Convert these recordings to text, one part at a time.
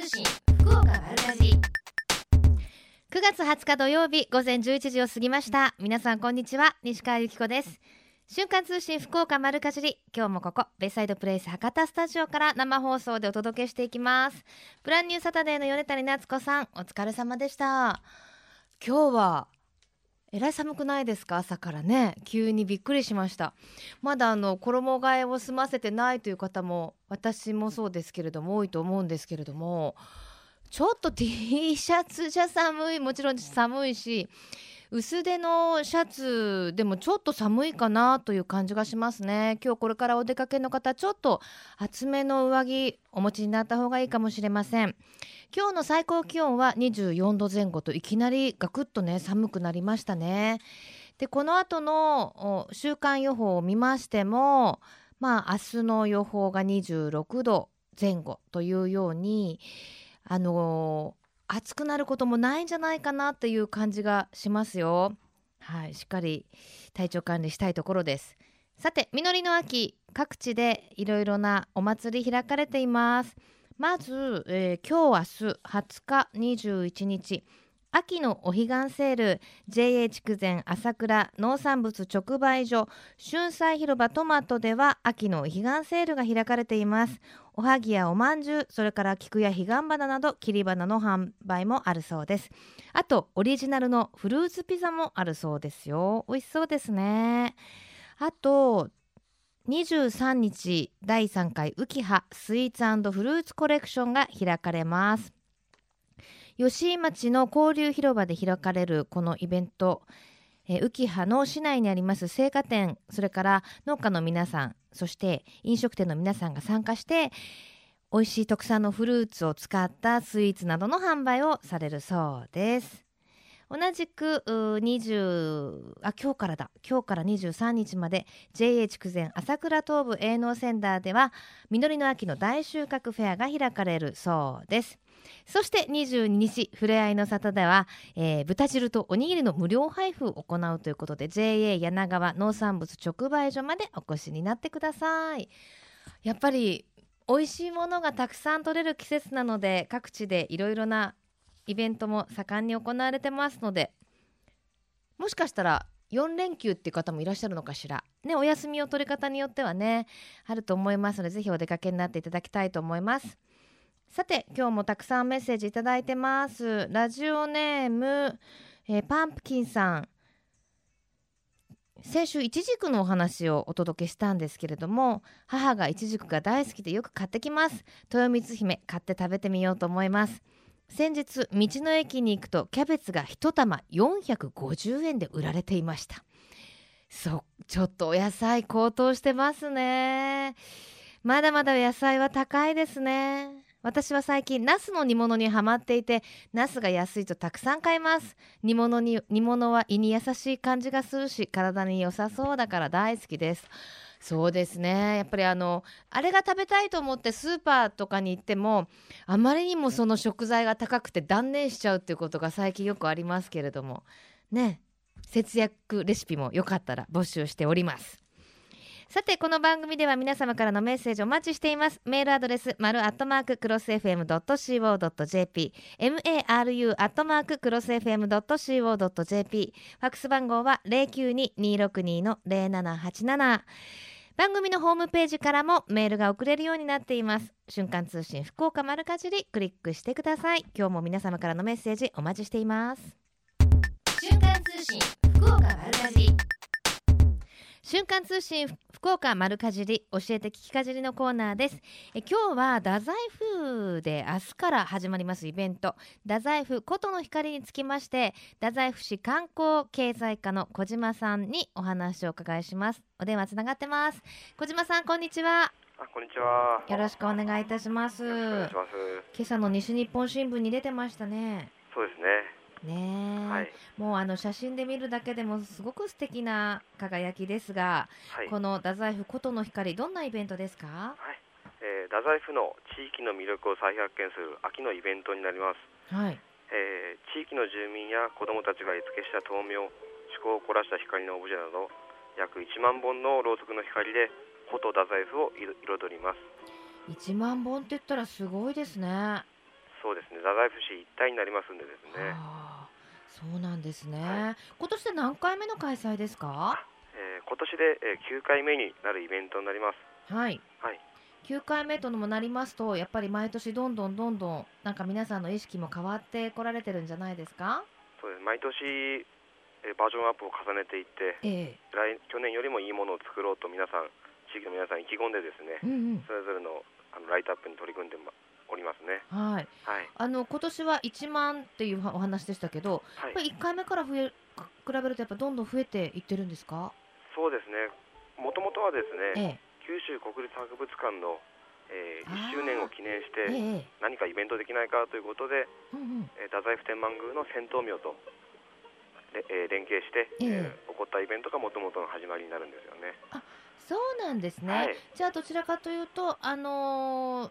通信福岡丸かじ9月20日土曜日午前11時を過ぎました。皆さんこんにちは西川由紀子です。瞬間通信福岡丸かじり。今日もここベイサイドプレイス博多スタジオから生放送でお届けしていきます。ブランニューサタデーの米谷夏子さんお疲れ様でした。今日はえらい寒くないですか？朝からね。急にびっくりしました。まだあの衣替えを済ませてないという方も私もそうですけれども多いと思うんですけれどもちょっと T シャツじゃ寒いもちろん寒いし薄手のシャツでもちょっと寒いかなという感じがしますね。今日これからお出かけの方ちょっと厚めの上着お持ちになった方がいいかもしれません。今日の最高気温は24度前後といきなりガクッとね寒くなりましたね。でこの後の週間予報を見ましてもまあ明日の予報が26度前後というようにあの暑くなることもないんじゃないかなっていう感じがしますよ。はいしっかり体調管理したいところです。さて実りの秋各地でいろいろなお祭り開かれています。まず、えー、今日明日20日21日秋のお彼岸セール JA 筑前朝倉農産物直売所春菜広場トマトでは秋のお彼岸セールが開かれています。おはぎやおまんじゅうそれから菊や彼岸花など切り花の販売もあるそうです。あとオリジナルのフルーツピザもあるそうですよ。美味しそうですね。あと23日第3回浮葉スイーツフルーツコレクションが開かれます。吉井町の交流広場で開かれるこのイベント。え浮葉の市内にあります青果店それから農家の皆さんそして飲食店の皆さんが参加して美味しい特産のフルーツを使ったスイーツなどの販売をされるそうです。同じく20あ今日からだ。今日から23日まで JA 筑前朝倉東部営農センターでは実りの秋の大収穫フェアが開かれるそうです。そして22日ふれあいの里では、えー、豚汁とおにぎりの無料配布を行うということで JA 柳川農産物直売所までお越しになってください。やっぱり美味しいものがたくさん取れる季節なので各地でいろいろなイベントも盛んに行われてますのでもしかしたら4連休っていう方もいらっしゃるのかしら。ねお休みを取り方によってはねあると思いますのでぜひお出かけになっていただきたいと思います。さて今日もたくさんメッセージいいてます。ラジオネーム、えー、パンプキンさん。先週いちじくのお話をお届けしたんですけれども母がいちじくが大好きでよく買ってきます。豊光姫買って食べてみようと思います。先日道の駅に行くとキャベツが1玉450円で売られていました。そうちょっとお野菜高騰してますね。まだまだ野菜は高いですね。私は最近ナスの煮物にはまっていてナスが安いとたくさん買います。煮物に煮物は胃に優しい感じがするし体に良さそうだから大好きです。そうですね。やっぱりあのあれが食べたいと思ってスーパーとかに行ってもあまりにもその食材が高くて断念しちゃうっていうことが最近よくありますけれどもね節約レシピもよかったら募集しております。さてこの番組では皆様からのメッセージお待ちしています。メールアドレス丸アットマーククロス FM.co.jp maru アットマーククロス FM.co.jp ファックス番号は092262の0787番組のホームページからもメールが送れるようになっています。瞬間通信福岡丸かじりクリックしてください。今日も皆様からのメッセージお待ちしています。瞬間通信福岡丸かじり。瞬間通信福岡丸かじり教えて聞きかじりのコーナーです。え今日は太宰府で明日から始まりますイベント。太宰府琴の光につきまして太宰府市観光経済課の小島さんにお話をお伺いします。お電話つながってます。小島さんこんにちは。あこんにちは。よろしくお願いいたします。今朝の西日本新聞に出てましたね。そうですねね。はい、もうあの写真で見るだけでもすごく素敵な輝きですが、はい、この太宰府琴の光どんなイベントですか、はい。えー、太宰府の地域の魅力を再発見する秋のイベントになります、はい。えー、地域の住民や子どもたちが絵付けした灯明趣向を凝らした光のオブジェなど約1万本のろうそくの光で琴太宰府を彩ります。1万本って言ったらすごいですねそうですね。太宰府市一体になりますんでですね。そうなんですね、はい、今年で何回目の開催ですか、えー、今年で、えー、9回目になるイベントになります。はい、はい、9回目ともなりますとやっぱり毎年どんどんどんどんなんか皆さんの意識も変わってこられてるんじゃないですか？そうです。毎年えバージョンアップを重ねていって、えー、来去年よりもいいものを作ろうと皆さん地域の皆さん意気込んでですね、うんうん、それぞれのあのライトアップに取り組んでおりますね。はい。はい。あの今年は1万っていうお話でしたけど、はい、やっぱり1回目から増え比べるとやっぱどんどん増えていってるんですか？そうですね。もともとはですね、ええ、九州国立博物館の、えー、1周年を記念して、何かイベントできないかということで、うんうん、えー、太宰府天満宮の戦闘廟とえー、連携して、えー、起こったイベントがもともとの始まりになるんですよね。あそうなんですね、はい、じゃあどちらかというと、あのー、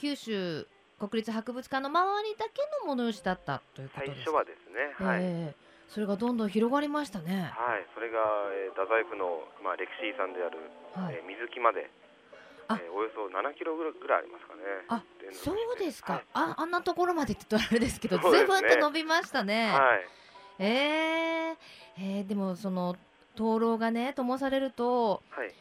九州国立博物館の周りだけの物吉だったということです。最初はですね、はい、えー、それがどんどん広がりましたね。はい、それが、えー、太宰府の、まあ、歴史遺産である、はい、えー、水木まで、えー、およそ7キロぐらいありますかね。あそうですか、はい、ああんなところまでって言うとあれですけど、ずいぶんと伸びましたね。はい、えー、えー、でもその灯籠がね灯されると、はい、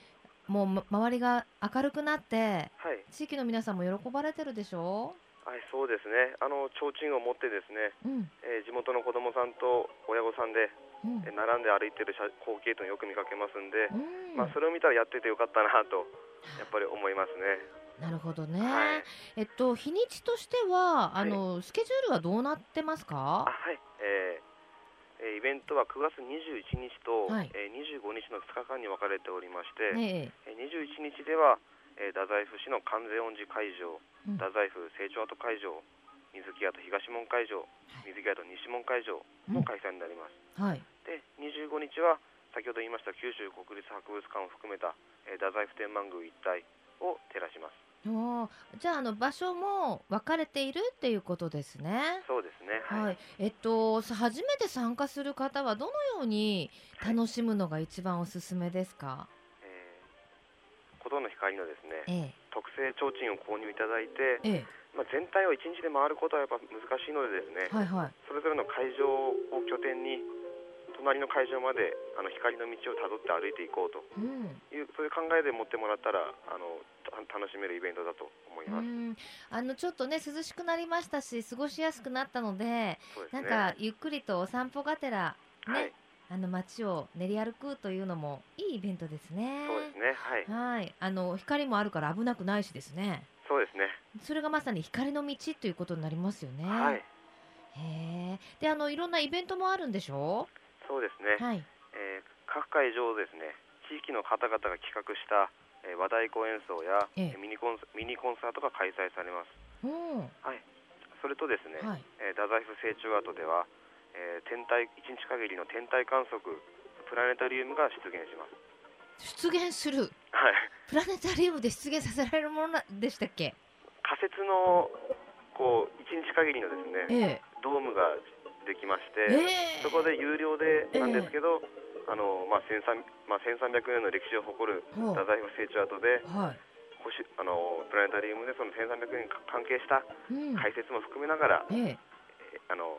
もう周りが明るくなって、はい、地域の皆さんも喜ばれてるでしょ？はい、そうですね。あの提灯を持ってですね、うん、えー、地元の子どもさんと親御さんで、うん、え並んで歩いてる光景というのをよく見かけますんで、うん、まあそれを見たらやっててよかったなとやっぱり思いますね。なるほどね。はい、えっと日にちとしてはあの、はい、スケジュールはどうなってますか？はい、えー、イベントは9月21日と、はい、えー、25日の2日間に分かれておりまして、えー、21日では、えー、太宰府市の完全恩寺会場、うん、太宰府成長跡会場、水木跡東門会場、水木跡西門会場の開催になります。うん、はい、で25日は先ほど言いました九州国立博物館を含めた、えー、太宰府天満宮一帯を照らします。おじゃああの場所も分かれているっていうことですね。そうですね。はい。はい、えっと初めて参加する方はどのように楽しむのが一番おすすめですか？えー、鼓動の光のですね、ええ、特製提灯を購入いただいて、ええ、まあ全体を一日で回ることはやっぱ難しいのでですね、はいはい、それぞれの会場を拠点に隣の会場まであの光の道をたどって歩いていこうという、うん、そういう考えで持ってもらったらあの楽しめるイベントだと思いますあのちょっとね涼しくなりましたし過ごしやすくなったので、ね、なんかゆっくりとお散歩がてらね、はい、あの街を練り歩くというのもいいイベントですね。そうですね。はい。はい。あの光もあるから危なくないしですね。そうですね。それがまさに光の道ということになりますよね。はい。へえ。で、あのいろんなイベントもあるんでしょ？う。そうですね、はい。えー、各会場ですね地域の方々が企画した、えー、和太鼓演奏や、ええ、ミニコンミニコンサートが開催されます、はい、それとですね、はい、えー、太宰府成長跡では、えー、天体1日限りの天体観測プラネタリウムが出現します。出現する、はい、プラネタリウムで出現させられるものでしたっけ？仮設のこう1日限りのですね、ええ、ドームができまして、えー、そこで有料でなんですけど、えー、あのまあ1300まあ、1300年の歴史を誇る太宰府成長跡で、はい、星あのプラネタリウムでその1300年関係した解説も含めながら、うんえー、あの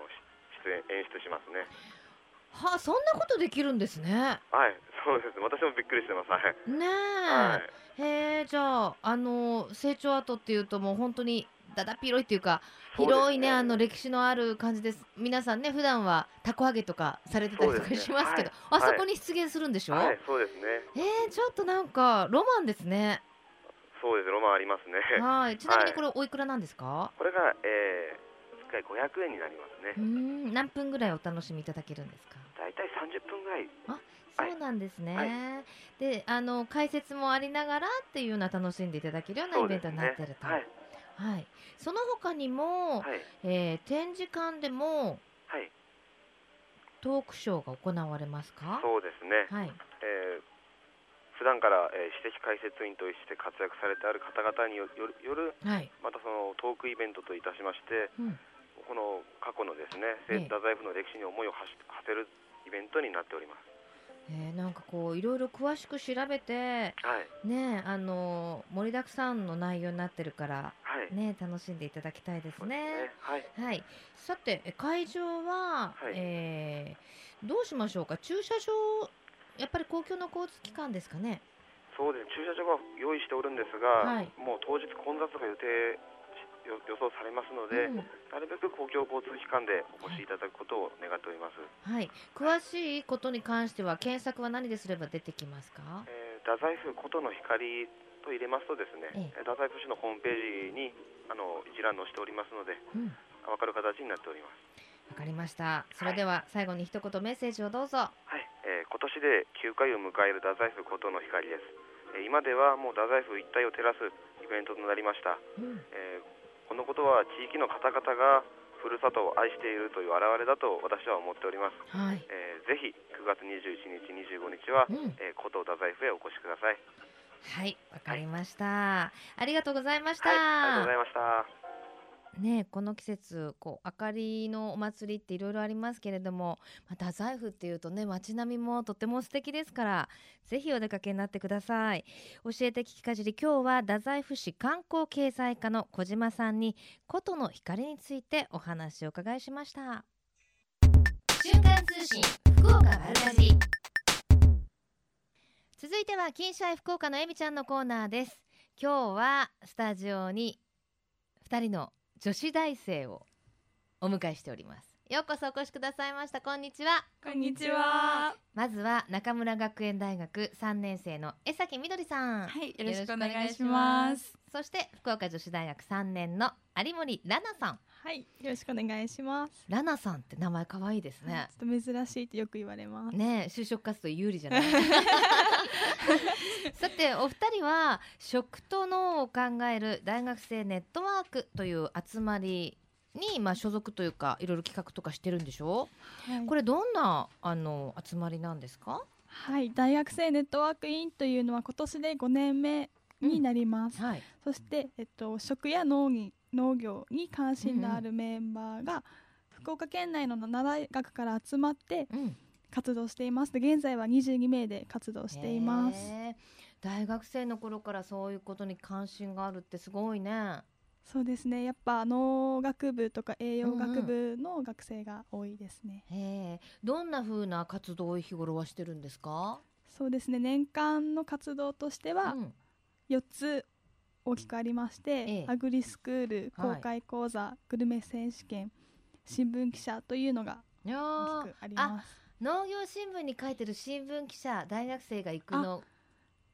出演演出しますね。はあ、そんなことできるんですね。はい、そうです。私もびっくりしてます。はい。ねえ。はい、へえ、じゃあ、あの成長跡っていうと、もう本当にだだっ広いっていうか広いね、ね、あの歴史のある感じです。皆さんね普段はたこ揚げとかされてたりとかしますけど、ねはい、あそこに出現するんでしょ、はい、そうですね。えー、ちょっとなんかロマンですね。そうですロマンありますね。はい。ちなみにこれおいくらなんですか、これがえー、1回500円になりますね。うん何分ぐらいお楽しみいただけるんですか？大体30分ぐらい。あそうなんですね、はい、であの解説もありながらっていうような楽しんでいただけるようなイベントになってると、ね、はいはい、その他にも、はい、えー、展示館でも、はい、トークショーが行われますか？そうですね、はい。えー、普段から、えー、史跡解説員として活躍されてある方々による、はい、またそのトークイベントといたしまして、うん、この過去のですね太宰府の歴史に思いをはせるイベントになっております。えー、なんかこういろいろ詳しく調べて、はい、ねあの盛りだくさんの内容になってるから、ね楽しんでいただきたいですね。ね。はい、はい、さて会場は、はい、えー、どうしましょうか？駐車場やっぱり公共の交通機関ですかね？そうです。駐車場は用意しておるんですが、はい、もう当日混雑が予定予想されますので、うん、なるべく公共交通機関でお越しいただくことを願っております。はい、詳しいことに関しては検索は何ですれば出てきますか？えー、太宰府琴の光と入れますとですね、ええ、太宰府市のホームページにあの一覧載しておりますので、うん、分かる形になっております。わかりました。それでは最後に一言メッセージをどうぞ。はい、えー、今年で9回を迎える太宰府琴の光です。えー、今ではもう太宰府一帯を照らすイベントとなりました。うん、えーこのことは地域の方々がふるさとを愛しているという表れだと私は思っております、はい。えー、ぜひ9月21日25日は、うん、えー、太宰府へお越しください。はいわかりました、はい、ありがとうございました、はい、ありがとうございましたねこの季節こう明かりのお祭りっていろいろありますけれども、また太宰府っていうとね街並みもとても素敵ですからぜひお出かけになってください。教えて聞きかじり今日は太宰府市観光経済課の小島さんに琴の光についてお話を伺いしました。瞬間通信福岡丸かじ続いては金シャイ福岡のえみちゃんのコーナーです。今日はスタジオに2人の女子大生をお迎えしております。ようこそお越しくださいました。こんにちは。こんにちは。まずは中村学園大学三年生の江崎みどりさん。はいよろしくお願いします。そして福岡女子大学三年の有森ラナさん。はいよろしくお願いします。ラナさんって名前可愛いですね。ちょっと珍しいってよく言われます。ね就職活動有利じゃない？さてお二人は食と脳を考える大学生ネットワークという集まりに、まあ、所属というかいろいろ企画とかしてるんでしょ？う、はい、これどんなあの集まりなんですか？はい。大学生ネットワークインというのは今年で5年目になります、うんはい、そして、えっと、食や農に農業に関心のあるメンバーが、福岡県内の7大学から集まって、うん。活動しています。現在は22名で活動しています。大学生の頃からそういうことに関心があるってすごいねそうですね。やっぱ農学部とか栄養学部の学生が多いですね、うんうん、どんな風な活動を日頃はしてるんですか？そうですね。年間の活動としては4つ大きくありまして、ええ、アグリスクール公開講座、はい、グルメ選手権新聞記者というのが大きくあります。農業新聞に書いてる新聞記者大学生が行くの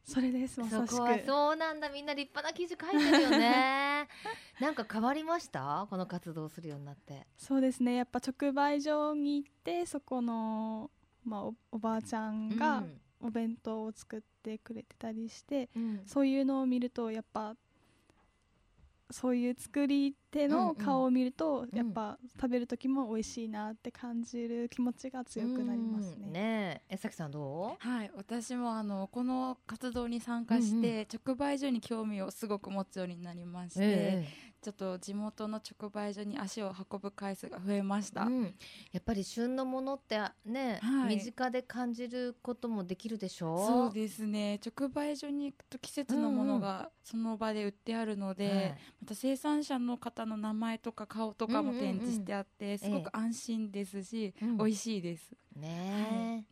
それですまさしく。そうなんだみんな立派な記事書いてるよね。なんか変わりました？この活動するようになって。そうですねやっぱ直売所に行ってそこの、まあ、おおばあちゃんがお弁当を作ってくれてたりして、うん、そういうのを見るとやっぱそういう作り手の顔を見ると、うん。うん、やっぱ食べる時も美味しいなって感じる気持ちが強くなりますね。ねえ、さきさんどう？はい、私もあのこの活動に参加して、直売所に興味をすごく持つようになりまして、えー、ちょっと地元の直売所に足を運ぶ回数が増えました、うん、やっぱり旬のものってね、はい、身近で感じることもできるでしょ？うそうですね。直売所に行くと季節のものがその場で売ってあるので、うんうん、また生産者の方の名前とか顔とかも展示してあって、すごく安心ですし、ええ、美味しいです。ね、はい、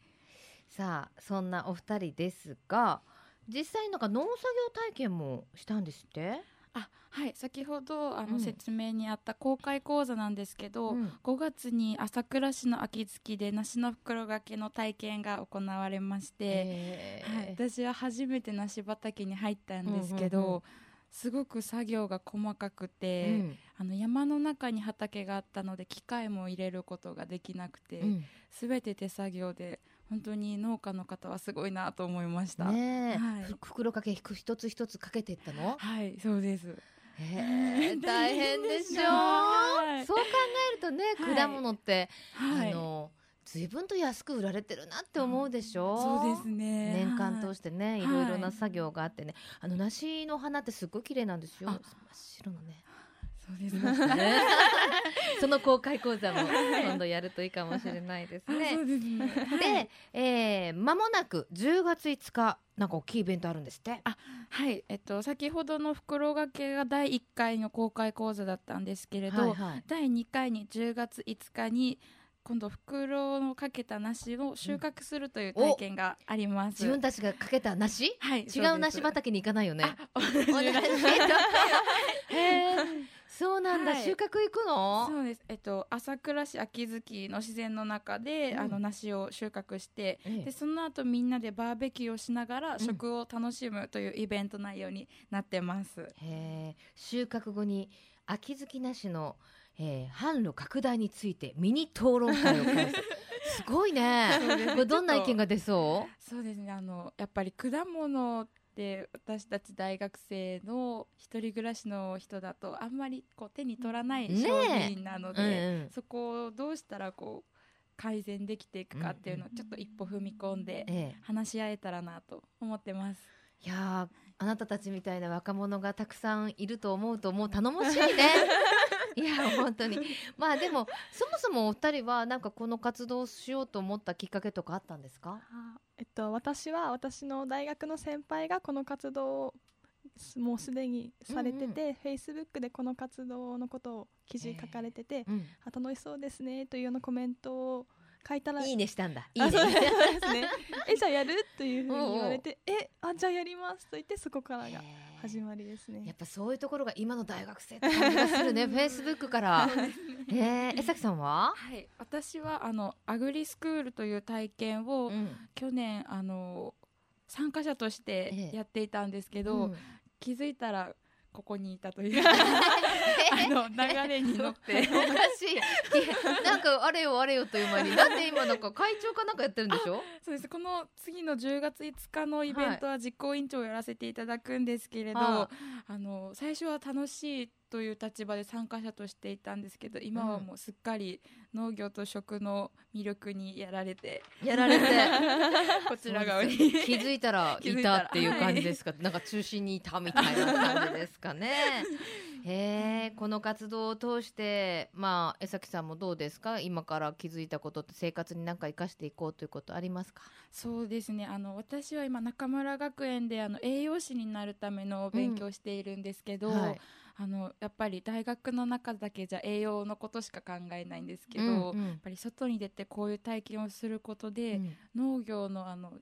さあそんなお二人ですが実際なんか農作業体験もしたんですって？あはい。先ほどあの、説明にあった公開講座なんですけど、うん、5月に朝倉市の秋月で梨の袋掛けの体験が行われまして、はい、私は初めて梨畑に入ったんですけど、うんうんうん、すごく作業が細かくて、うん、あの山の中に畑があったので機械も入れることができなくて、す、べ、て手作業で本当に農家の方はすごいなと思いました。ねはい、袋かけ一つ一つかけていったの？はいそうです。え大変でしょ？う、はい、そう考えるとね、はい、果物って、はい、あの随分と安く売られてるなって思うでしょ、うそうですね。年間通してね、い、ろいろな作業があってね。あの梨の花ってすっごい綺麗なんですよ。真っ白のねそうですね。その公開講座も今度やるといいかもしれないですね。でで、えー、間もなく10月5日なんか大きいイベントあるんですって。あはい。えっと先ほどの袋掛けが第1回の公開講座だったんですけれど、はいはい、第2回に10月5日に今度袋のかけた梨を収穫するという体験があります、自分たちがかけた梨、はい、違う梨畑に行かないよね。同じ そうなんだ、はい、収穫行くの？そうです。えっと朝倉市秋月の自然の中で、うん、あの梨を収穫して、ええ、でその後みんなでバーベキューをしながら食を楽しむというイベント内容になってます、うん、へ収穫後に秋月梨のえー、販路拡大についてミニ討論会を開催。すごいね。これどんな意見が出そう？そうですね。あのやっぱり果物って私たち大学生の一人暮らしの人だとあんまりこう手に取らない商品なので、ねうん。うん、そこをどうしたらこう改善できていくかっていうのをちょっと一歩踏み込んで話し合えたらなと思ってます。いやあなたたちみたいな若者がたくさんいると思うともう頼もしいね いや本当に。まあでもそもそもお二人はなんかこの活動をしようと思ったきっかけとかあったんですか？えっと私は私の大学の先輩がこの活動をもうすでにされてて、フェイスブックでこの活動のことを記事書かれてて、うん、あ楽しそうですねというようなコメントを書いたらいいねしたんだ。いいね。ですね。えじゃあやる？というふうに言われてえあじゃあやりますと言ってそこからが始まりですね。やっぱそういうところが今の大学生って感じがするね フェイスブックから。えー、江崎さんは？はい私はあのアグリスクールという体験を、うん、去年あの参加者としてやっていたんですけど、うん、気づいたらここにいたという。あの流れに乗って。おかしい。なんかあれよあれよという間に。なんで今なんか会長かなんかやってるんでしょ？そうです。この次の10月5日のイベントは実行委員長をやらせていただくんですけれど、はい、あの最初は楽しいという立場で参加者としていたんですけど今はもうすっかり農業と食の魅力にやられてやられて。こちら側に。気づいたら いたっていう感じですか、はい、なんか中心にいたみたいな感じですかね。へえこの活動を通してまあ江崎さんもどうですか？今から気づいたことって生活に何か生かしていこうということありますか？そうですね。あの私は今中村学園であの栄養士になるための勉強しているんですけど、うんはいあのやっぱり大学の中だけじゃ栄養のことしか考えないんですけど、うんうん、やっぱり外に出てこういう体験をすることで、うん、農業のあの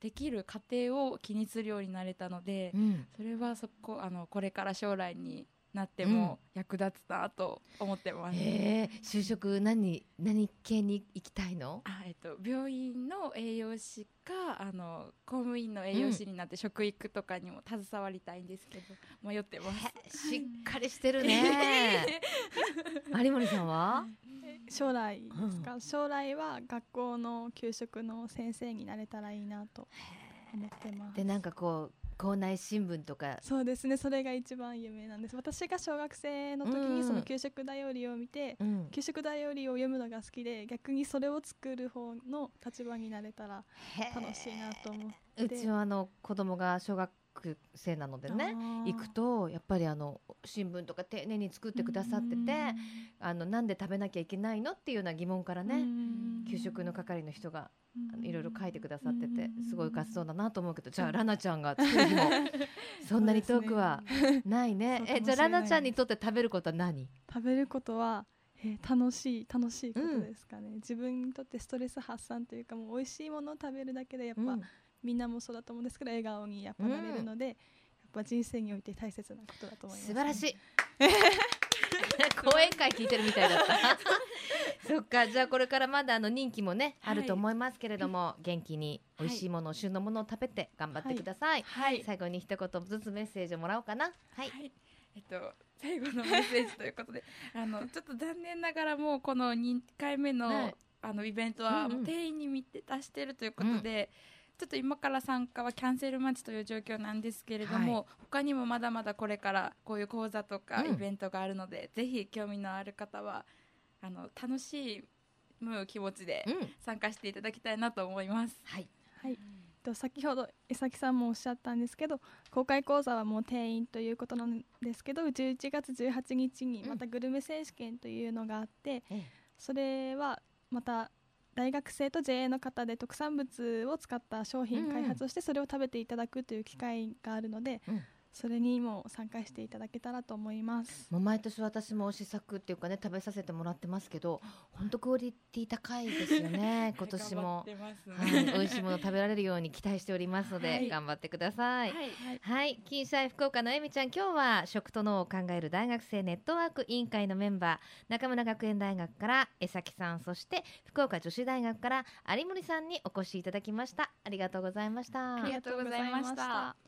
できる過程を気にするようになれたので、うん、それはそこあのこれから将来になっても役立つなと思ってます。うん、え就職何何系に行きたいの？あえっと病院の栄養士かあの公務員の栄養士になって食育とかにも携わりたいんですけど、迷ってます。しっかりしてるね。有森さんは？将来ですか、うん、将来は学校の給食の先生になれたらいいなと思ってます。でなんかこう校内新聞とか。そうですね。それが一番有名なんです。私が小学生の時にその給食だよりを見て、うん、給食だよりを読むのが好きで逆にそれを作る方の立場になれたら楽しいなと思って。うちはあの子供が小学生なのでね行くとやっぱりあの新聞とか丁寧に作ってくださっててあのなんで食べなきゃいけないのっていうような疑問からね給食の係の人がいろいろ書いてくださっててすごい活動だなと思うけどじゃあラナちゃんが作る日も そんなに遠くはないね。えじゃあラナちゃんにとって食べることは何？食べることはえー、楽しい楽しいことですかね、うん、自分にとってストレス発散というかもう美味しいものを食べるだけでやっぱ、うん、みんなもそうだと思うんですけど笑顔にやっぱなれるので、うん、やっぱ人生において大切なことだと思います、ね、素晴らしい 講演会聞いてるみたいだった。そっかじゃあこれからまだあの人気もね、はい、あると思いますけれども元気に美味しいもの、はい、旬のものを食べて頑張ってください、はい、最後に一言ずつメッセージをもらおうかな。はい、えっと最後のメッセージということで あのちょっと残念ながらもうこの2回目の、あのイベントは定員に満たしているということで、うんちょっと今から参加はキャンセル待ちという状況なんですけれども、はい、他にもまだまだこれからこういう講座とかイベントがあるので、うん、ぜひ興味のある方はあの楽しむ気持ちで参加していただきたいなと思います。はい、はい。と先ほど江崎さんもおっしゃったんですけど公開講座はもう定員ということなんですけど11月18日にまたグルメ選手権というのがあって、うん、それはまた大学生と JA の方で特産物を使った商品開発をしてそれを食べていただくという機会があるので、うん。それにも参加していただけたらと思います。もう毎年私も試作っていうかね食べさせてもらってますけど本当クオリティ高いですよね 今年も、ね、はい、美味しいもの食べられるように期待しておりますので、はい、頑張ってください。はい、はい、金シャイ福岡のえみちゃん今日は食と脳を考える大学生ネットワーク委員会のメンバー中村学園大学から江崎さんそして福岡女子大学から有森さんにお越しいただきました。ありがとうございました。ありがとうございました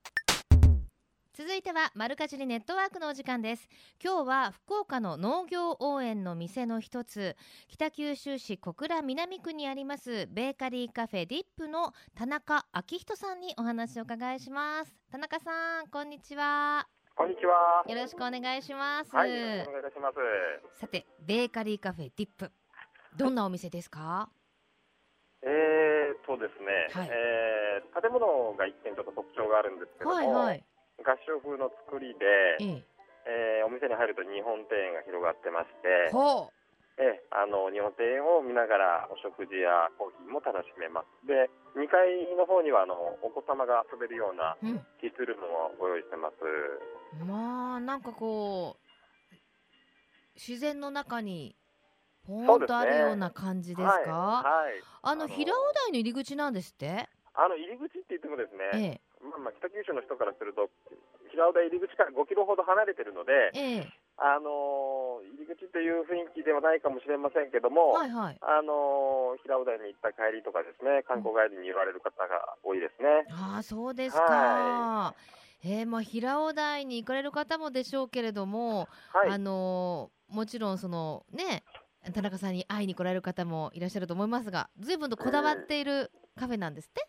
続いては丸かじりネットワークのお時間です。今日は福岡の農業応援の店の一つ北九州市小倉南区にありますベーカリーカフェディップの田中昭人さんにお話を伺いします。田中さんこんにちは。こんにちは。よろしくお願いします。はい、お願いいたします。さてベーカリーカフェディップどんなお店ですか？えーとですね、はい、えー、建物が一点ちょっと特徴があるんですけども、はいはい合掌風の作りで、ええ。ー、お店に入ると日本庭園が広がってまして、えあの日本庭園を見ながらお食事やコーヒーも楽しめます。で2階の方にはあのお子様が遊べるようなキッズルームもご用意してます、うん、まあなんかこう自然の中にポーンとあるような感じですか、ね。はい、はい、あの平尾台の入り口なんですって？あの入り口って言ってもですね、ええ北九州の人からすると平尾台入り口から5キロほど離れてるので、ええ、あの入り口という雰囲気ではないかもしれませんけども、はいはい、あの平尾台に行った帰りとかですね観光帰りに寄られる方が多いですね。うん、あそうですか、はい、えー、まあ、平尾台に行かれる方もでしょうけれども、はい、あのもちろんそのね田中さんに会いに来られる方もいらっしゃると思いますが随分とこだわっているカフェなんですって、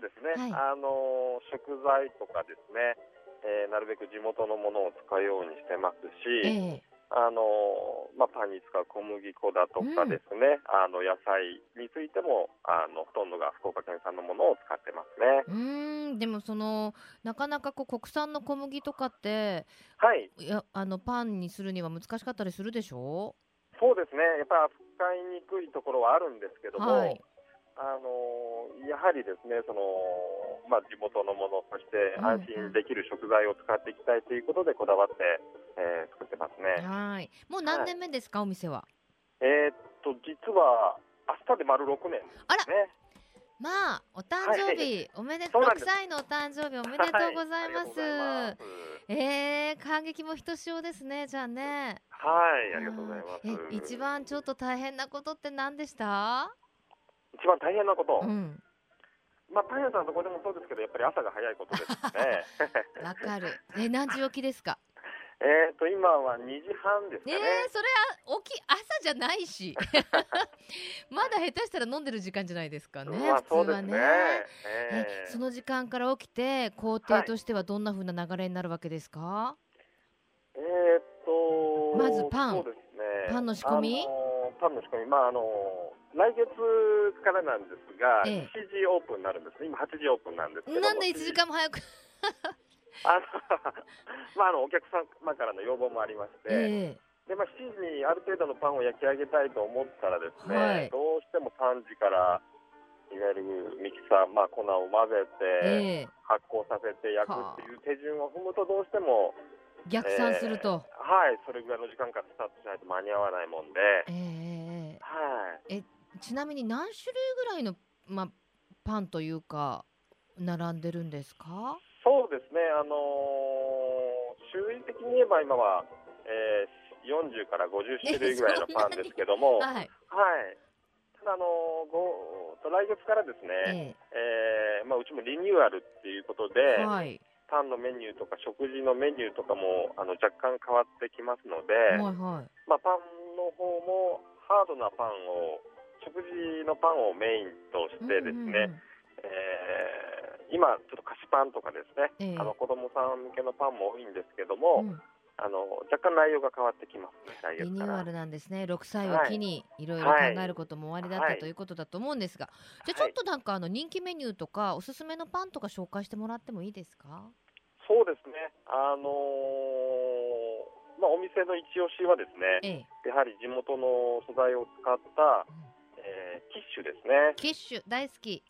そうですね、はい、あの食材とかですね、えー、なるべく地元のものを使うようにしてますし、えー、あのまあ、パンに使う小麦粉だとかですね、うん、あの野菜についてもあのほとんどが福岡県産のものを使ってますね。うん。でもそのなかなかこう国産の小麦とかって、はい、やあのパンにするには難しかったりするでしょ？うそうですね。やっぱり扱いにくいところはあるんですけども、はいあのやはりですねその、まあ、地元のものそして安心できる食材を使っていきたいということでこだわって、えー、作ってますね。はい。もう何年目ですか、はい、お店は？えー、っと実は明日で丸6年ですね。まあお誕生日、はい、おめでとう6歳のお誕生日おめでとうございます、はい、えー、感激もひとしおですねじゃあね。はいありがとうございます。え一番ちょっと大変なことって何でした？一番大変なこと、うん、まあ、パン屋さんどこでもそうですけど、やっぱり朝が早いことですね。わかる。え、何時起きですか？えっと、今は2時半ですかね。えー、それは起き、朝じゃないし。まだ下手したら飲んでる時間じゃないですかね。まあ、普通はね。えー、その時間から起きて、工程としてはどんなふうな流れになるわけですか？はい、えっと。まずパン。そうですね。パンの仕込み？あのー、パンの仕込み、まあ、あのー来月からなんですが、ええ、7時オープンになるんです今8時オープンなんですけどなんで1時間も早く？あの まあ、あのお客様からの要望もありまして、えでまあ、7時にある程度のパンを焼き上げたいと思ったらですね、はい、どうしても3時からいわゆるミキサー、まあ、粉を混ぜて、発酵させて焼くっていう手順を踏むとどうしても逆算すると、えー、はいそれぐらいの時間からスタートしないと間に合わないもんで、えー、はい。えちなみに何種類ぐらいの、ま、パンというか並んでるんですか？そうですね、あのー、種類的に言えば今は、えー、40から50種類ぐらいのパンですけども、はい、はい、ただあのご来月からですね、え。えー、まあ、うちもリニューアルっていうことで、はい、パンのメニューとか食事のメニューとかもあの若干変わってきますので、はいはい、まあ、パンの方もハードなパンを食事のパンをメインとしてですね、うんうんうん、えー、今ちょっと菓子パンとかですね、えー、あの子供さん向けのパンも多いんですけども、うん。あの若干内容が変わってきます、ね、リニューアルなんですね、6歳を機にい。ろいろ考えることも終わりだった、はい、ということだと思うんですが、じゃあちょっとなんかあの人気メニューとか、おすすめのパンとか紹介してもらってもいいですか？そうですね、あのー、まあ、お店の一押しはですね、ええ、やはり地元の素材を使った、うん、えー、キッシュですね。キッシュ大好き。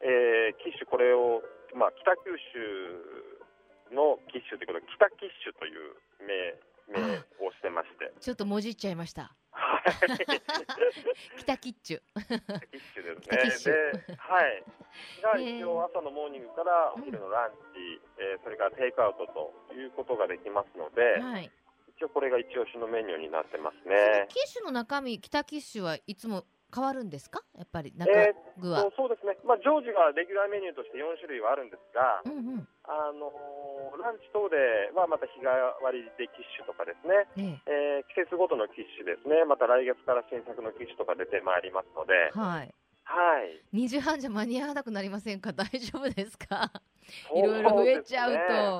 えー、キッシュこれを、まあ、北九州のキッシュということで北キッシュという名名をしてまして。ちょっともじっちゃいました。北キッチュ。キッシュですね。ではい。が一応朝のモーニングからお昼のランチ、えー、それからテイクアウトということができますので、はい、一応これが一押しのメニューになってますね。キッシュの中身北キッシュはいつも変わるんですか？やっぱり中具は、えー、そうですね、まあ、常時がレギュラーメニューとして4種類はあるんですが、うんうん、あのランチ等ではまた日替わりでキッシュとかですね、ええ。ー、季節ごとのキッシュですね。また来月から新作のキッシュとか出てまいりますので、はい、はい、2時半じゃ間に合わなくなりませんか？大丈夫ですか？いろいろ増えちゃう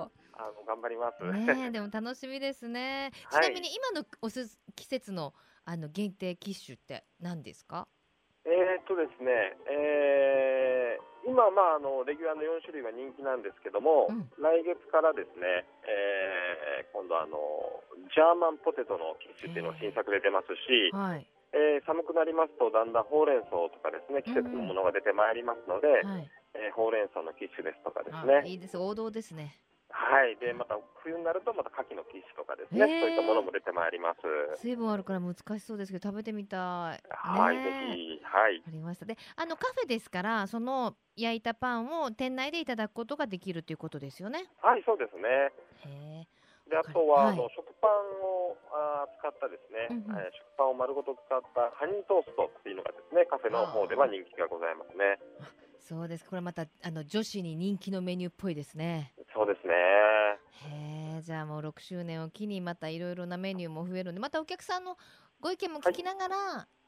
と。あの頑張ります。ねでも楽しみですね。ちなみに今のおす季節のあの限定機種って何ですか？えー、っとですね、えー、今、まあ、あのレギュラーの4種類が人気なんですけども、うん、来月からですね、えー、今度あの、ジャーマンポテトの機種っていうの新作で出ますし、はい、えー、寒くなりますとだんだんほうれん草とかですね季節のものが出てまいりますので、うんはい、えー、ほうれん草の機種ですとかですね。いいです。王道ですねはい、でまた冬になるとまた牡蠣のキッシュとかですね、そういったものも出てまいります。水分あるから難しそうですけど食べてみたい。はい、ぜひはい。ありました。で、あのカフェですからその焼いたパンを店内でいただくことができるということですよね。はい、そうですね。へであとは、はい、あの食パンをあ使ったですね、うんうん、えー、食パンを丸ごと使ったハニートーストっていうのがですねカフェの方では人気がございますね。そうです。これまたあの女子に人気のメニューっぽいですね。そうですね。へえ、じゃあもう6周年を機にまたいろいろなメニューも増えるんで、またお客さんのご意見も聞きながら、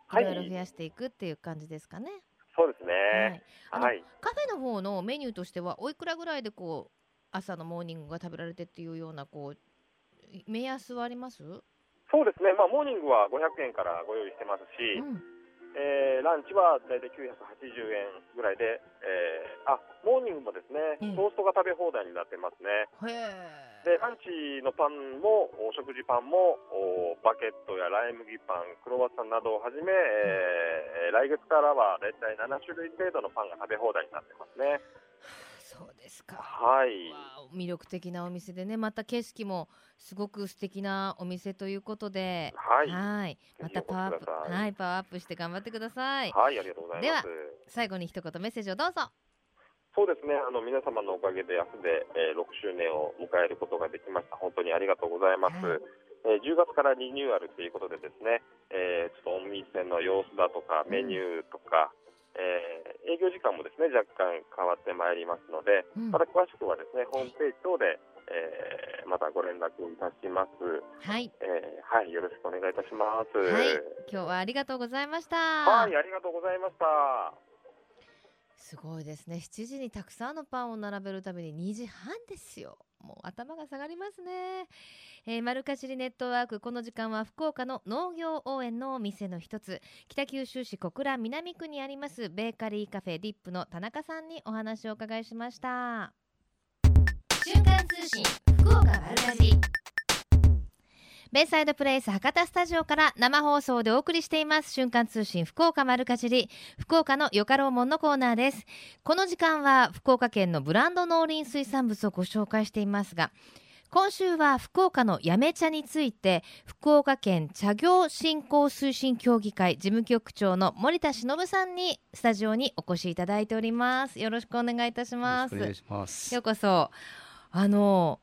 はい、ろいろ増やしていくっていう感じですかね。そうですね。はい。カフェの方のメニューとしてはおいくらぐらいでこう朝のモーニングが食べられてっていうようなこう目安はあります？そうですね。まあモーニングは500円からご用意してますし。うんえー、ランチは大体980円ぐらいで、えー、あモーニングもですね、トーストが食べ放題になってますね。でランチのパンもお食事パンもバケットやライ麦パンクロワッサンなどをはじめ、えー、来月からは大体7種類程度のパンが食べ放題になってますね。ですか？はい。魅力的なお店でね、また景色もすごく素敵なお店ということで、はい。はいまたパワーアップ、はい、パワーアップして頑張ってください。はい、ありがとうございます。では、最後に一言メッセージをどうぞ。そうですね。あの皆様のおかげで安で、えー、6周年を迎えることができました。本当にありがとうございます。はいえー、10月からリニューアルということでですね、えー、ちょっとお店の様子だとかメニューとか、えー、営業時間もですね若干変わってまいりますので、うん、また詳しくはですねホームページ等で、えー、またご連絡いたします。はい、えー、はい、よろしくお願いいたします。はい、今日はありがとうございました。はい、ありがとうございました。すごいですね。7時にたくさんのパンを並べるために2時半ですよ。もう頭が下がりますね。えー、丸かじりネットワークこの時間は福岡の農業応援のお店の一つ。北九州市小倉南区にありますベーカリーカフェディップの田中さんにお話を伺いしました。瞬間通信福岡丸かじり。ベイサイドプレイス博多スタジオから生放送でお送りしています。瞬間通信福岡丸かじり福岡のよかろうもんのコーナーです。この時間は福岡県のブランド農林水産物をご紹介していますが今週は福岡のやめ茶について福岡県茶業振興推進協議会事務局長の森田忍さんにスタジオにお越しいただいております。よろしくお願いいたします。よろしくお願いします。ようこそ。あの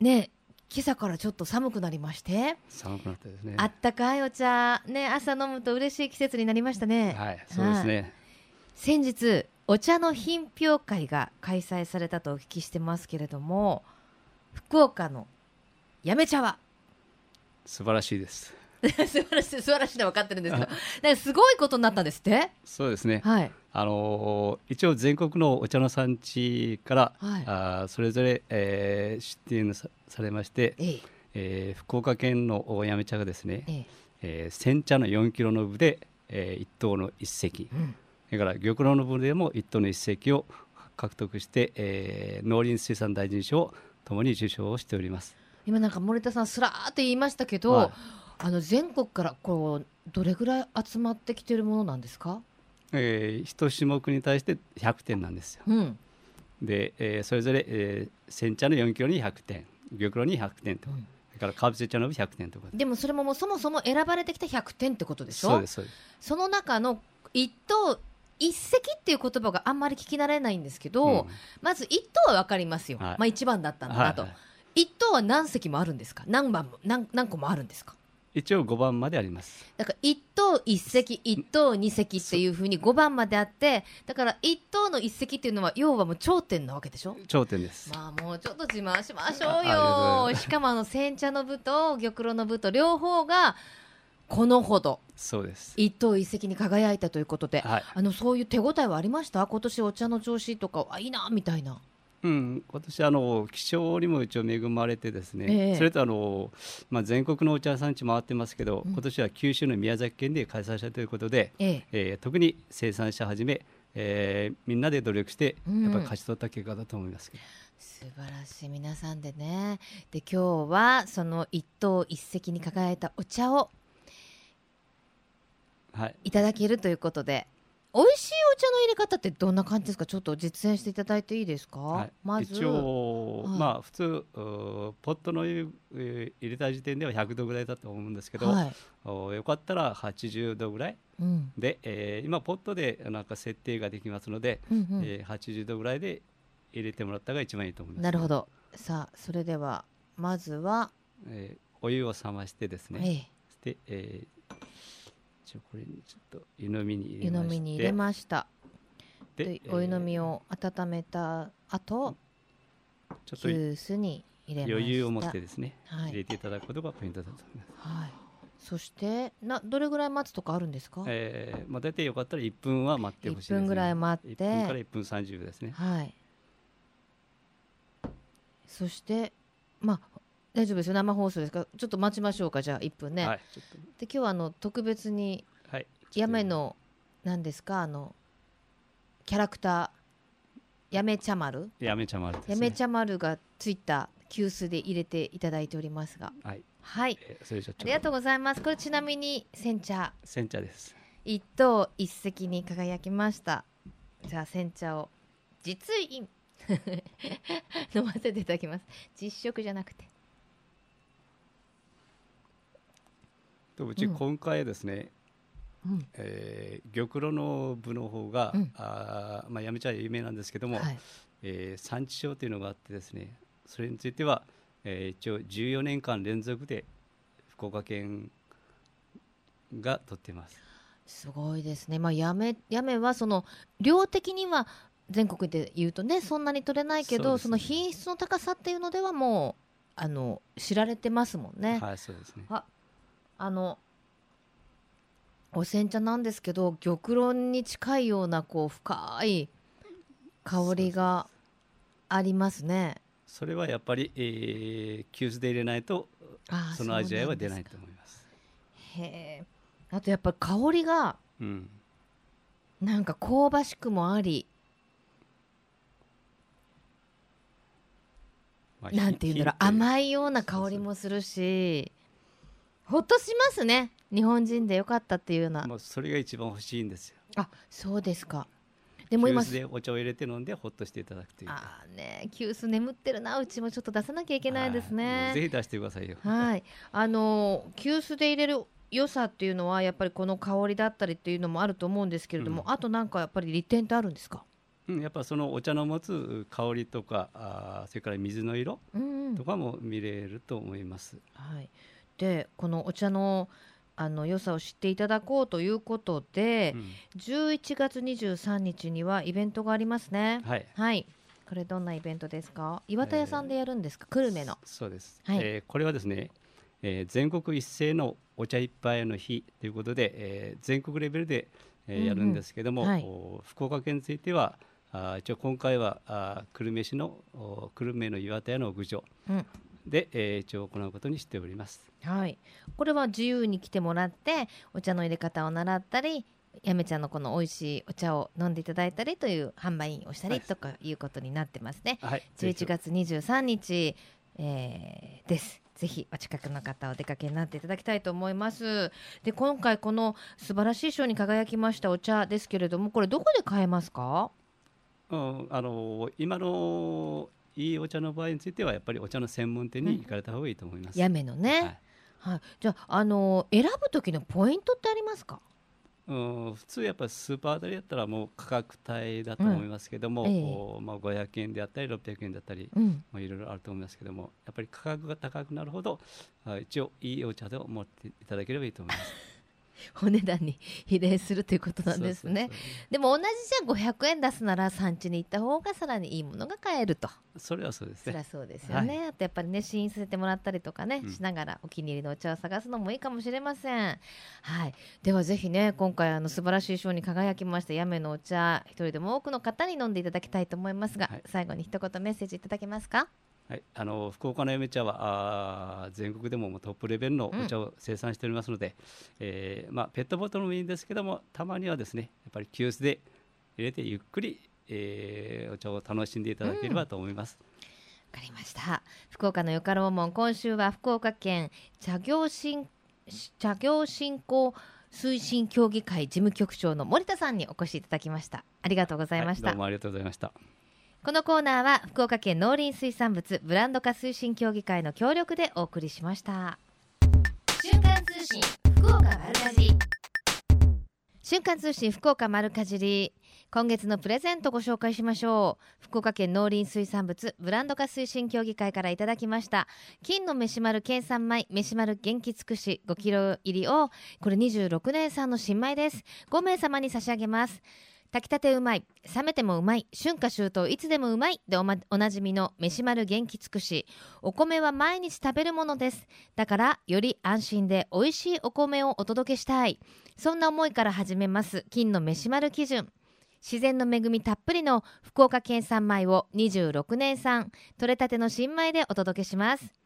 ね今朝からちょっと寒くなりまして。寒くなったですね。あったかいお茶。ね朝飲むと嬉しい季節になりましたね。はいそうですね、はい、先日お茶の品評会が開催されたとお聞きしてますけれども福岡のやめ茶は？素晴らしいです 素晴らしい素晴らしいのは分かってるんですけど。なんかすごいことになったんですって？そうですね、はい、あの一応全国のお茶の産地から、はい、あそれぞれ、えー、出展されまして、ええ。えー、福岡県の八女茶がですね、ええ。えー、煎茶の4キロの部で、えー、1等の1隻、うん、それから玉露の部でも1等の1隻を獲得して、えー、農林水産大臣賞をともに受賞をしております。今なんか森田さんすらーって言いましたけど、はいあの全国からこうどれぐらい集まってきてるものなんですか、えー、一種目に対して100点なんですよ。うん、で、えー、それぞれ、えー、煎茶の4キロに100点玉露に100点と。うん。だからかぶせ茶の100点とか。でもそれももうそもそも選ばれてきた100点ってことでしょ？そうですそうです。その中の一等一石っていう言葉があんまり聞き慣れないんですけど、うん、まず一等は分かりますよ、はい、まあ一番だったんだなと、はいはい、一等は何席もあるんですか？何番も何何個もあるんですか？一応5番まであります。だから1等1席1等2席っていうふうに5番まであってだから1等の1席っていうのは要はもう頂点なわけでしょ？頂点です。まあもうちょっと自慢しましょうよ。しかもあの煎茶の部と玉露の部と両方がこのほどそうです。一等一石に輝いたということで、はい、あのそういう手応えはありました？今年お茶の調子とかあいいなみたいなうん、今年あの気象にも一応恵まれてですね、えー、それとあの、まあ、全国のお茶産地回ってますけど、うん、今年は九州の宮崎県で開催したということで、えー、えー、特に生産者はじめ、えー、みんなで努力してやっぱり勝ち取った結果だと思います、うん、素晴らしい皆さんでね。で今日はその一等一石に輝いたお茶をはい、いただけるということで、美味しいお茶の入れ方ってどんな感じですか？ちょっと実演していただいていいですか、はい、まず。一応、はい、まあ普通ポットの湯入れた時点では100度ぐらいだと思うんですけど、はい、およかったら80度ぐらい、うん、で、えー、今ポットでなんか設定ができますので、うんうん、えー、80度ぐらいで入れてもらったが一番いいと思います、なるほど。さあそれではまずは、えー、お湯を冷ましてですね、ええ、そして、えー一応これにちょっと湯飲みに入れま湯飲みに入れました。でお湯飲みを温めた後ちょっと急須に入れました。余裕を持ってですね、はい、入れていただくことがポイントだと思います、はい、そしてなどれぐらい待つとかあるんですか、えーまあ、大体よかったら1分は待ってほしいです、ね、1分ぐらい待って。1分から1分30ですね。はい。そしてまあ大丈夫ですよ。生放送ですか？ちょっと待ちましょうか。じゃあ1分ね、はい、で今日はあの特別にやめの何ですか？あのキャラクターやめちゃ丸やめちゃ丸、ね、やめちゃ丸がついた急須で入れていただいておりますが。はい、はい、えー、それじゃありがとうございます。これちなみに煎茶煎茶です。一等一石に輝きました。じゃあ煎茶を実印飲ませていただきます。実食じゃなくてうち今回ですね、うん、えー、玉露の部の方が、うん、あまあ、やめちゃ有名なんですけども、はい、えー、産地賞というのがあってですねそれについては、えー、一応14年間連続で福岡県が取ってます。すごいですね、まあ、やめやめはその量的には全国でいうとねそんなに取れないけどそ、ね,、の品質の高さっていうのではもうあの知られてますもんね。はいそうですね。ああのお煎茶なんですけど玉露に近いようなこう深い香りがありますね。それはやっぱり、えー、急須で入れないとその味わいは出ないと思います。へえあとやっぱり香りが、うん、なんか香ばしくもあり、まあ、なんていうんだろう甘いような香りもするしほっとしますね。日本人でよかったっていうようなもうそれが一番欲しいんですよ。あそうですか。でも今急須でお茶を入れて飲んでほっとしていただくというああね急須眠ってるなうちもちょっと出さなきゃいけないですね。ぜひ出してくださいよ。はい。あの急須で入れる良さっていうのはやっぱりこの香りだったりっていうのもあると思うんですけれども、うん、あとなんかやっぱり利点ってあるんですか？やっぱそのお茶の持つ香りとかあそれから水の色とかも見れると思います。うんうん、はい、でこのお茶のあの良さを知っていただこうということで、うん、11月23日にはイベントがありますね。はい、はい、これどんなイベントですか？岩田屋さんでやるんですか、えー、久留米の。そうです、はい、えー、これはですね、えー、全国一斉のお茶一杯の日ということで、えー、全国レベルで、えー、やるんですけども、うんうんはい、福岡県についてはあ一応今回はあ久留米市の久留米の岩田屋の屋上、うんで、えー、一応行うことにしております。はい、これは自由に来てもらってお茶の入れ方を習ったりやめちゃんのこの美味しいお茶を飲んでいただいたりという販売員をしたりとかいうことになってますね。はい、11月23日、えー、です。ぜひお近くの方お出かけになっていただきたいと思います。で今回この素晴らしい賞に輝きましたお茶ですけれどもこれどこで買えますか？うん、あの今のいいお茶の場合についてはやっぱりお茶の専門店に行かれた方がいいと思います。やめのね、はい、はい、じゃあ、あの選ぶ時のポイントってありますか？うん、普通やっぱりスーパーあたりだったらもう価格帯だと思いますけども、うんええ、まあ、500円であったり600円だったり、うん、まあ、いろいろあると思いますけどもやっぱり価格が高くなるほど一応いいお茶で持っていただければいいと思います。お値段に比例するということなんですね。でも同じじゃ500円出すなら産地に行った方がさらにいいものが買えると。それはそうですね。それはそうですよね、はい、あとやっぱりね試飲させてもらったりとかね、うん、しながらお気に入りのお茶を探すのもいいかもしれません。はい。ではぜひね今回あの素晴らしい賞に輝きましたやめのお茶一人でも多くの方に飲んでいただきたいと思いますが、はい、最後に一言メッセージいただけますか？はい、あの福岡の梅茶はあ全国でもトップレベルのお茶を生産しておりますので、うん、えー、まあ、ペットボトルもいいんですけどもたまにはですねやっぱり急須で入れてゆっくり、えー、お茶を楽しんでいただければと思います。わ、うん、かりました。福岡のよかろうもん今週は福岡県茶業振茶業振興推進協議会事務局長の森田さんにお越しいただきました。ありがとうございました、はい、どうもありがとうございましたこのコーナーは福岡県農林水産物ブランド化推進協議会の協力でお送りしました。瞬間通信福岡丸かじり。瞬間通信福岡丸かじり。今月のプレゼントご紹介しましょう。福岡県農林水産物ブランド化推進協議会からいただきました。金の飯丸県産米飯丸元気尽くし5キロ入りをこれ26年産の新米です。5名様に差し上げます炊きたてうまい冷めてもうまい春夏秋冬いつでもうまいでお,、ま、おなじみの飯丸元気尽くしお米は毎日食べるものです。だからより安心で美味しいお米をお届けしたい。そんな思いから始めます金の飯丸基準。自然の恵みたっぷりの福岡県産米を26年産取れたての新米でお届けします。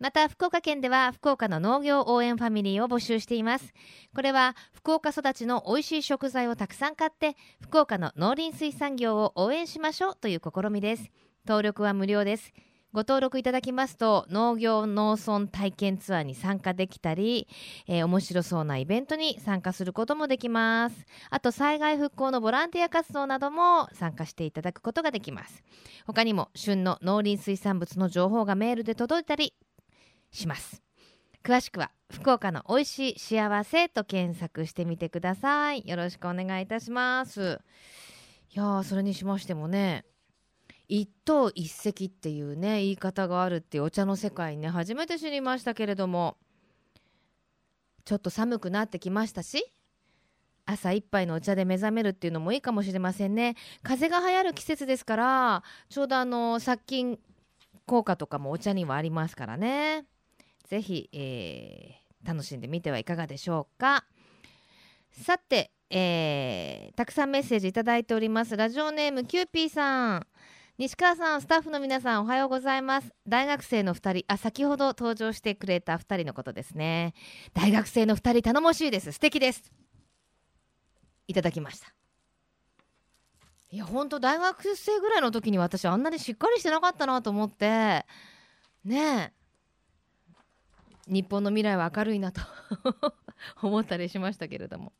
また福岡県では福岡の農業応援ファミリーを募集しています。これは福岡育ちの美味しい食材をたくさん買って福岡の農林水産業を応援しましょうという試みです。登録は無料です。ご登録いただきますと農業農村体験ツアーに参加できたり、えー、面白そうなイベントに参加することもできます。あと災害復興のボランティア活動なども参加していただくことができます。他にも旬の農林水産物の情報がメールで届いたりします。詳しくは福岡の美味しい幸せと検索してみてください。よろしくお願いいたします。いやそれにしましてもね一刀一石っていうね言い方があるっていうお茶の世界ね初めて知りましたけれどもちょっと寒くなってきましたし朝一杯のお茶で目覚めるっていうのもいいかもしれませんね。風が流行る季節ですからちょうどあの殺菌効果とかもお茶にはありますからね。ぜひ、えー、楽しんでみてはいかがでしょうか。さて、えー、たくさんメッセージいただいております。ラジオネームキューピーさん。西川さんスタッフの皆さんおはようございます。大学生の2人あ先ほど登場してくれた2人のことですね。大学生の2人頼もしいです。素敵です。いただきました。いや本当大学生ぐらいの時に私あんなにしっかりしてなかったなと思って。ねえ。日本の未来は明るいなと 思ったりしましたけれども、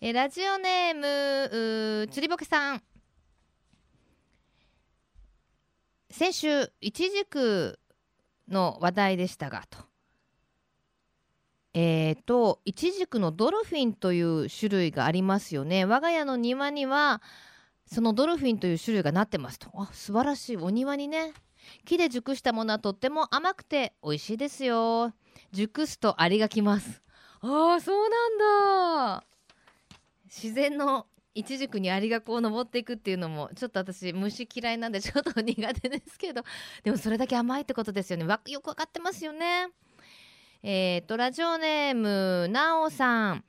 えラジオネームつりぼけさん。先週いちじくの話題でしたがと。えーといちじくのドルフィンという種類がありますよね。我が家の庭にはそのドルフィンという種類がなってますと。あ素晴らしい。お庭にね。木で熟したものはとっても甘くて美味しいですよ。熟すとアリが来ます。ああそうなんだ。自然のいちじくにアリがこう登っていくっていうのもちょっと私虫嫌いなんでちょっと苦手ですけど。でもそれだけ甘いってことですよね。わよくわかってますよね。えっ、とラジオネームなおさん。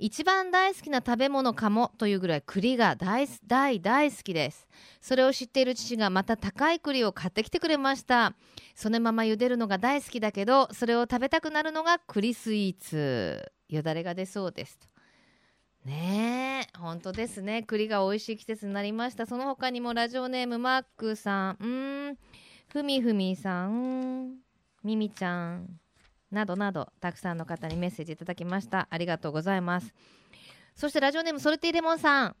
一番大好きな食べ物かもというぐらい栗が大大大好きです。それを知っている父がまた高い栗を買ってきてくれました。そのまま茹でるのが大好きだけどそれを食べたくなるのが栗スイーツ。よだれが出そうです。とねえ本当ですね。栗が美味しい季節になりました。その他にもラジオネームマックさん。うん。ふみふみさん。みみちゃん。などなどたくさんの方にメッセージいただきました。ありがとうございます。そしてラジオネームソルティレモンさん。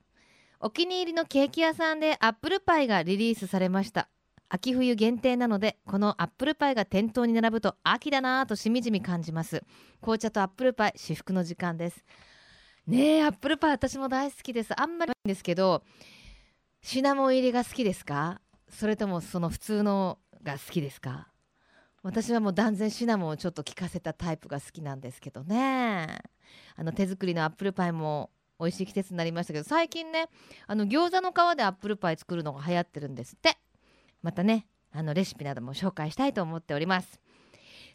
お気に入りのケーキ屋さんでアップルパイがリリースされました。秋冬限定なのでこのアップルパイが店頭に並ぶと秋だなぁとしみじみ感じます。紅茶とアップルパイ至福の時間です。ねえアップルパイ私も大好きです。あんまりないんですけどシナモン入りが好きですか？それともその普通のが好きですか？私はもう断然シナモンをちょっと効かせたタイプが好きなんですけどね。あの手作りのアップルパイも美味しい季節になりましたけど最近ねあの餃子の皮でアップルパイ作るのが流行ってるんですって。またねあのレシピなども紹介したいと思っております。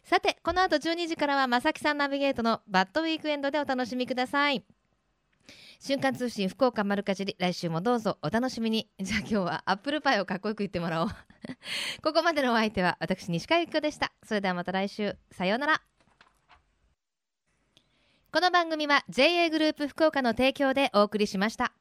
さてこの後12時からはまさきさんナビゲートのバッドウィークエンドでお楽しみください。瞬間通信福岡丸かじり来週もどうぞお楽しみに。じゃあ今日はアップルパイをかっこよく言ってもらおう。ここまでのお相手は私西川由紀子でした。それではまた来週。さようなら。この番組は JA グループ福岡の提供でお送りしました。